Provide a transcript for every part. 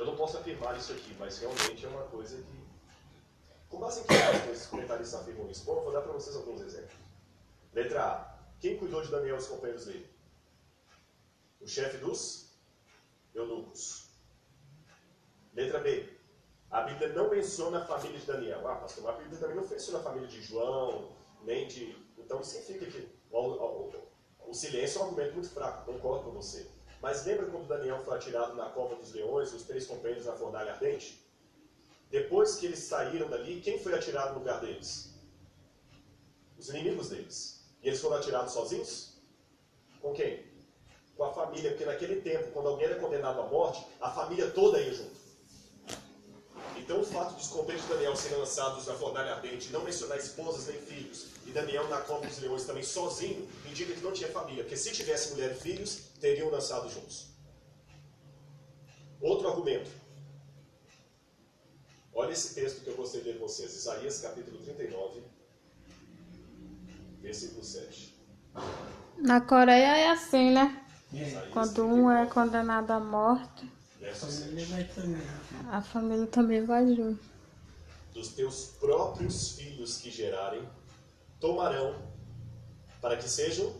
Eu não posso afirmar isso aqui, mas realmente é uma coisa que. Com base em que esses comentaristas afirmam isso? Bom, eu vou dar para vocês alguns exemplos. Letra A. Quem cuidou de Daniel e os companheiros dele? O chefe dos eunucos. Letra B. A Bíblia não menciona a família de Daniel. Ah, pastor, a Bíblia também não menciona a família de João, nem de. Então significa que o, o, o silêncio é um argumento muito fraco, concordo com você. Mas lembra quando Daniel foi atirado na cova dos leões, os três companheiros na fornalha ardente? Depois que eles saíram dali, quem foi atirado no lugar deles? Os inimigos deles. E eles foram atirados sozinhos? Com quem? Com a família, porque naquele tempo, quando alguém era condenado à morte, a família toda ia junto. Então o fato de os companheiros de Daniel serem lançados na fornalha ardente, não mencionar esposas nem filhos, e Daniel na cova dos leões também sozinho, indica que não tinha família, porque se tivesse mulher e filhos, teriam lançado juntos. Outro argumento. Olha esse texto que eu gostei de ler com vocês, Isaías capítulo 39, versículo 7. Na Coreia é assim, né? Quando um é condenado à morte, verso Ele 7. vai também. a família também vai junto. Dos teus próprios filhos que gerarem, tomarão, para que sejam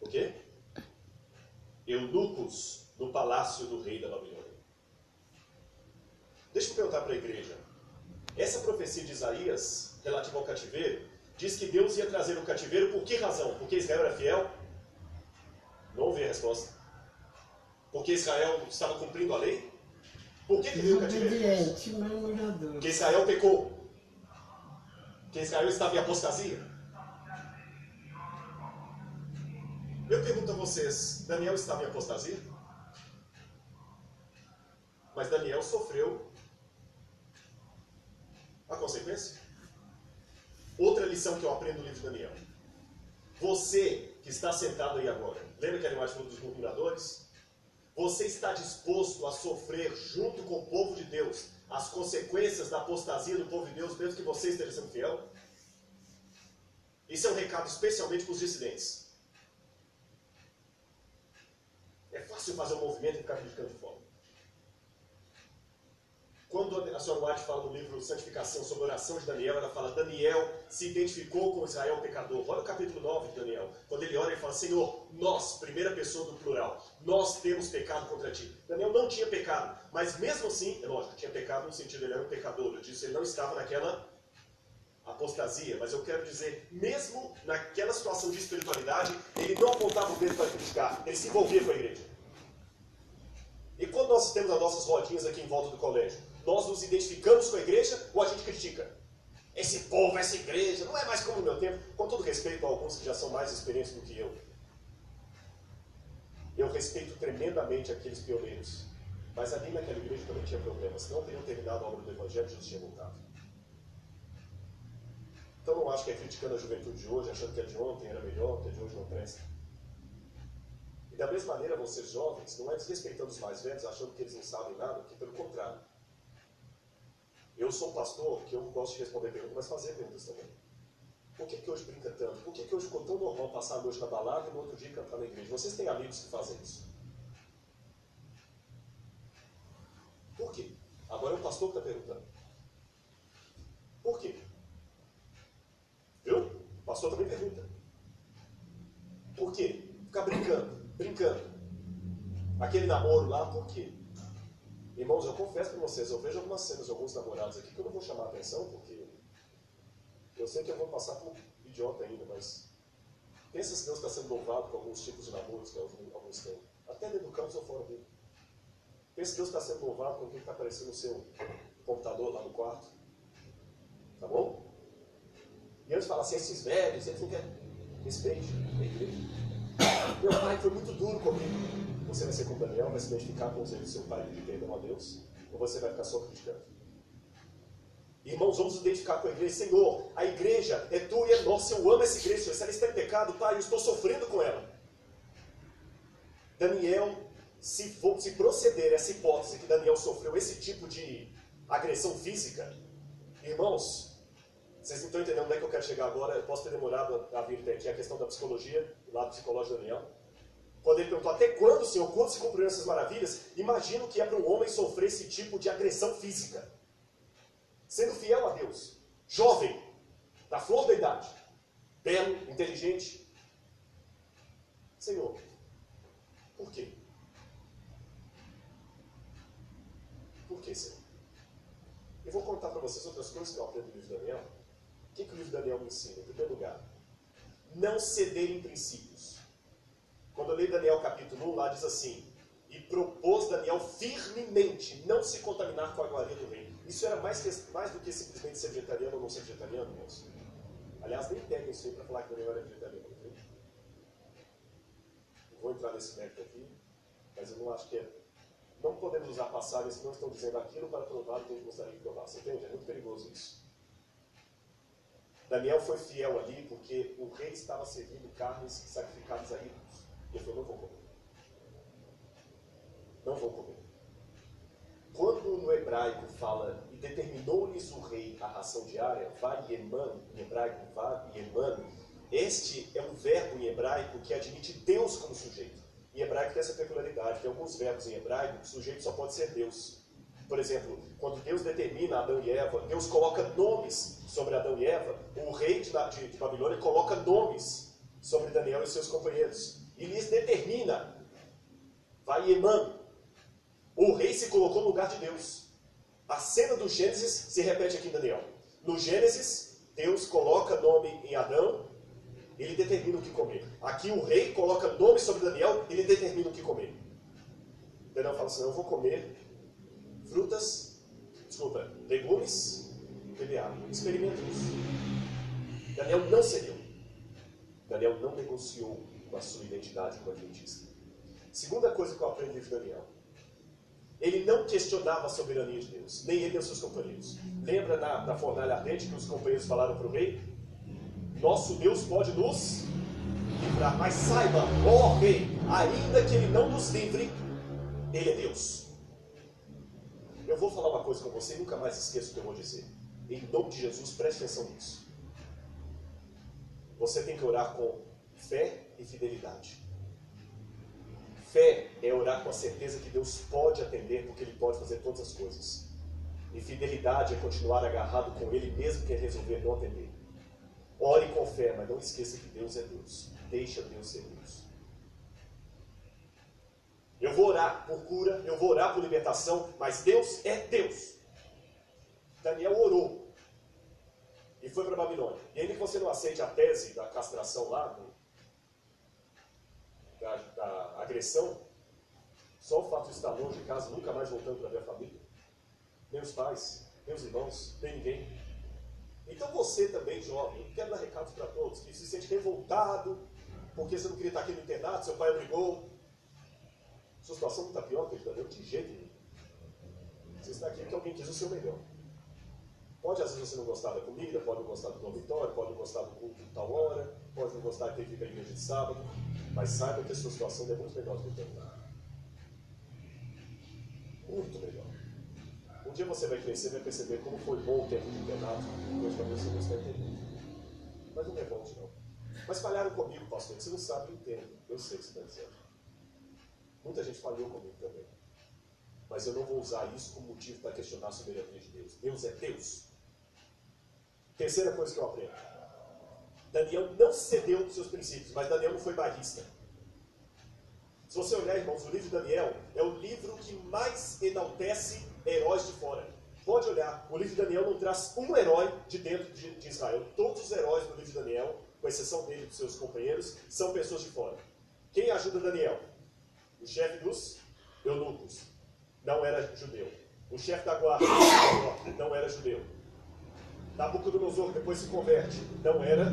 o quê? Eunucos no palácio do rei da Babilônia. Deixa eu perguntar para a igreja. Essa profecia de Isaías, relativa ao cativeiro, diz que Deus ia trazer o cativeiro por que razão? Porque Israel era fiel? Não ouvi a resposta. Porque Israel estava cumprindo a lei? Por que, que veio o cativeiro? Porque Israel pecou. Porque Israel estava em apostasia. Eu pergunto a vocês, Daniel estava em apostasia? Mas Daniel sofreu a consequência. Outra lição que eu aprendo no livro de Daniel. Você que está sentado aí agora, lembra que a imagem falou dos murmuradores? Você está disposto a sofrer junto com o povo de Deus as consequências da apostasia do povo de Deus, mesmo que você esteja sendo fiel? Isso é um recado especialmente para os dissidentes. É fácil fazer um movimento e ficar criticando de fora. Quando a senhora White fala no livro Santificação sobre a oração de Daniel, ela fala: Daniel se identificou com Israel pecador. Olha o capítulo 9 de Daniel. Quando ele ora, ele fala: Senhor, nós, primeira pessoa do plural, nós temos pecado contra ti. Daniel não tinha pecado, mas mesmo assim, é lógico, tinha pecado no sentido de ele era um pecador. Eu disse, ele não estava naquela apostasia, mas eu quero dizer, mesmo naquela situação de espiritualidade, ele não apontava o dedo para criticar, ele se envolvia com a igreja. E quando nós temos as nossas rodinhas aqui em volta do colégio, nós nos identificamos com a igreja ou a gente critica? Esse povo, essa igreja, não é mais como no meu tempo. Com todo respeito a alguns que já são mais experientes do que eu. Eu respeito tremendamente aqueles pioneiros. Mas ali naquela igreja também tinha problemas. Não teriam terminado a obra do Evangelho, Jesus tinha voltado. Então não acho que é criticando a juventude de hoje, achando que a de ontem era melhor, que a de hoje não presta. E da mesma maneira, vocês jovens, não é desrespeitando os mais velhos, achando que eles não sabem nada, que pelo contrário. Eu sou um pastor que eu gosto de responder perguntas, mas fazer perguntas também. Por que, que hoje brinca tanto? Por que, que hoje ficou tão normal passar a noite na balada e no outro dia cantar na igreja? Vocês têm amigos que fazem isso? Por quê? Agora é o pastor que está perguntando. Por quê? Viu? O pastor também pergunta. Por quê? Ficar brincando, brincando. Aquele namoro lá, por quê? Irmãos, eu confesso para vocês, eu vejo algumas cenas alguns namorados aqui que eu não vou chamar a atenção, porque eu sei que eu vou passar por idiota ainda, mas pensa se Deus está sendo louvado com alguns tipos de namoros que alguns têm, até dentro do campo ou fora dele. Pensa se Deus está sendo louvado com o que está aparecendo no seu computador lá no quarto. Tá bom? E antes de falar assim, esses velhos, eles não querem. Respeite a igreja. Meu pai foi muito duro comigo. Você vai ser como Daniel, vai se identificar com os erros do seu pai e pedir perdão a Deus? Ou você vai ficar só criticando? Irmãos, vamos nos identificar com a igreja. Senhor, a igreja é tua e é nossa. Eu amo essa igreja. Se ela está em pecado, Pai, eu estou sofrendo com ela. Daniel, se, for, se proceder essa hipótese que Daniel sofreu esse tipo de agressão física, irmãos, vocês não estão entendendo onde é que eu quero chegar agora. Eu posso ter demorado a vir até aqui a questão da psicologia, do lado psicológico de Daniel. Quando ele perguntou até quando, Senhor, quando se cumpriram essas maravilhas, imagino que é para um homem sofrer esse tipo de agressão física. Sendo fiel a Deus, jovem, da flor da idade, belo, inteligente. Senhor, por quê? Por que, Senhor? Eu vou contar para vocês outras coisas que eu aprendo no livro de Daniel. O que, que o livro de Daniel me ensina? Em primeiro lugar, não ceder em princípios. Quando eu leio Daniel capítulo 1, lá diz assim: E propôs Daniel firmemente não se contaminar com a glória do rei. Isso era mais, que, mais do que simplesmente ser vegetariano ou não ser vegetariano, irmãos. Aliás, nem peguem isso aí para falar que Daniel era vegetariano. Não vou entrar nesse mérito aqui, mas eu não acho que é não podemos usar passagens que não estão dizendo aquilo para provar o que a gente gostaria provar. Entende? É muito perigoso isso. Daniel foi fiel ali porque o rei estava servindo carnes sacrificadas a ídolos. Ele falou: não vou comer. Não vou comer. Quando no hebraico fala e determinou-lhes o rei a ração diária, varieman, em hebraico, varieman, este é um verbo em hebraico que admite Deus como sujeito. Em hebraico tem essa peculiaridade, tem alguns verbos em hebraico que o sujeito só pode ser Deus. Por exemplo, quando Deus determina Adão e Eva, Deus coloca nomes sobre Adão e Eva. O rei de, de, de Babilônia coloca nomes sobre Daniel e seus companheiros. E lhes determina, vai Eman. O rei se colocou no lugar de Deus. A cena do Gênesis se repete aqui em Daniel. No Gênesis, Deus coloca nome em Adão ele determina o que comer. Aqui o rei coloca nome sobre Daniel, ele determina o que comer. Daniel fala assim: Eu vou comer frutas, desculpa, legumes, beber água. Experimenta isso. Daniel não cedeu. Daniel não negociou com a sua identidade como adventista. Segunda coisa que eu aprendi de Daniel. Ele não questionava a soberania de Deus, nem ele nem seus companheiros. Lembra na, na fornalha ardente que os companheiros falaram para o rei? Nosso Deus pode nos livrar. Mas saiba, ó rei, ainda que ele não nos livre, ele é Deus. Eu vou falar uma coisa com você e nunca mais esqueça o que eu vou dizer. Em nome de Jesus, preste atenção nisso. Você tem que orar com fé e fidelidade. Fé é orar com a certeza que Deus pode atender, porque Ele pode fazer todas as coisas. E fidelidade é continuar agarrado com Ele, mesmo que Ele resolver não atender. Ore com fé, mas não esqueça que Deus é Deus. Deixa Deus ser Deus. Eu vou orar por cura, eu vou orar por libertação, mas Deus é Deus. Daniel orou e foi para Babilônia. E ainda que você não aceite a tese da castração lá, da, da agressão, só o fato de estar longe de casa, nunca mais voltando para ver a família, os pais, os irmãos, nem ninguém, então você também, jovem, quero dar recados para todos, que se sente revoltado, porque você não queria estar aqui no internato, seu pai obrigou. Sua situação não está pior que ele está de jeito nenhum. Você está aqui porque alguém quis o seu melhor. Pode às vezes você não gostar da comida, pode não gostar do dormitório, pode não gostar do culto de tal hora, pode não gostar de ter que ir para a igreja de sábado, mas saiba que a sua situação é muito melhor do que o Muito melhor dia você vai crescer e vai perceber como foi bom o tempo de internato. Deus talvez você não está entendendo. Mas não revolte, não. Mas falharam comigo, pastor. Você não sabe, eu entendo. Eu sei o que você está dizendo. Muita gente falhou comigo também. Mas eu não vou usar isso como motivo para questionar a soberania de Deus. Deus é Deus. Terceira coisa que eu aprendo. Daniel não cedeu dos seus princípios, mas Daniel não foi barrista. Se você olhar, irmãos, o livro de Daniel é o livro que mais enaltece heróis de fora. Pode olhar, o livro de Daniel não traz um herói de dentro de, de Israel. Todos os heróis do livro de Daniel, com exceção dele e dos seus companheiros, são pessoas de fora. Quem ajuda Daniel? O chefe dos eunucos. Não era judeu. O chefe da guarda não era judeu. Nabucodonosor depois se converte. Não era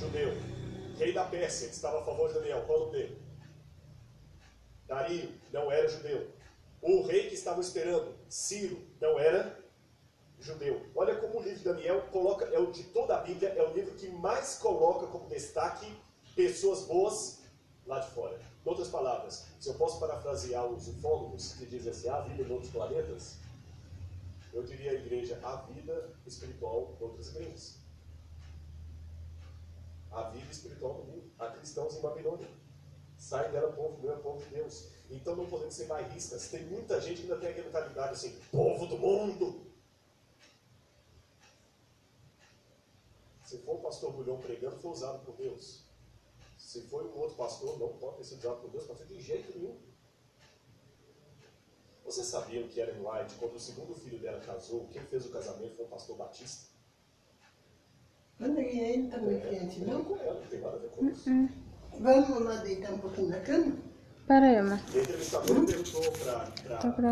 judeu. Rei da Pérsia, que estava a favor de Daniel. Qual o nome dele? Dario, não era judeu. O rei que estavam esperando, Ciro, não era judeu. Olha como o livro de Daniel coloca, é o de toda a Bíblia, é o livro que mais coloca como destaque pessoas boas lá de fora. Em outras palavras, se eu posso parafrasear os ufólogos que dizem assim, há vida em outros planetas, eu diria a igreja, há vida espiritual em outras igrejas. Há vida espiritual no mundo. Há cristãos em Babilônia. Sai dela, povo meu, povo de Deus. Então não podemos ser bairristas. Tem muita gente que ainda tem aquela mentalidade assim, povo do mundo. Se for o pastor Bulhão pregando, foi usado por Deus. Se foi um outro pastor, não pode ter sido usado por Deus, pastor, de jeito nenhum. Você sabia que Ellen White, quando o segundo filho dela casou, quem fez o casamento foi o pastor Batista? Entra muito quente, não? com ela, não tem nada a ver com isso. Vamos lá deitar um pouquinho na cama? Pera aí. E Tô gravando.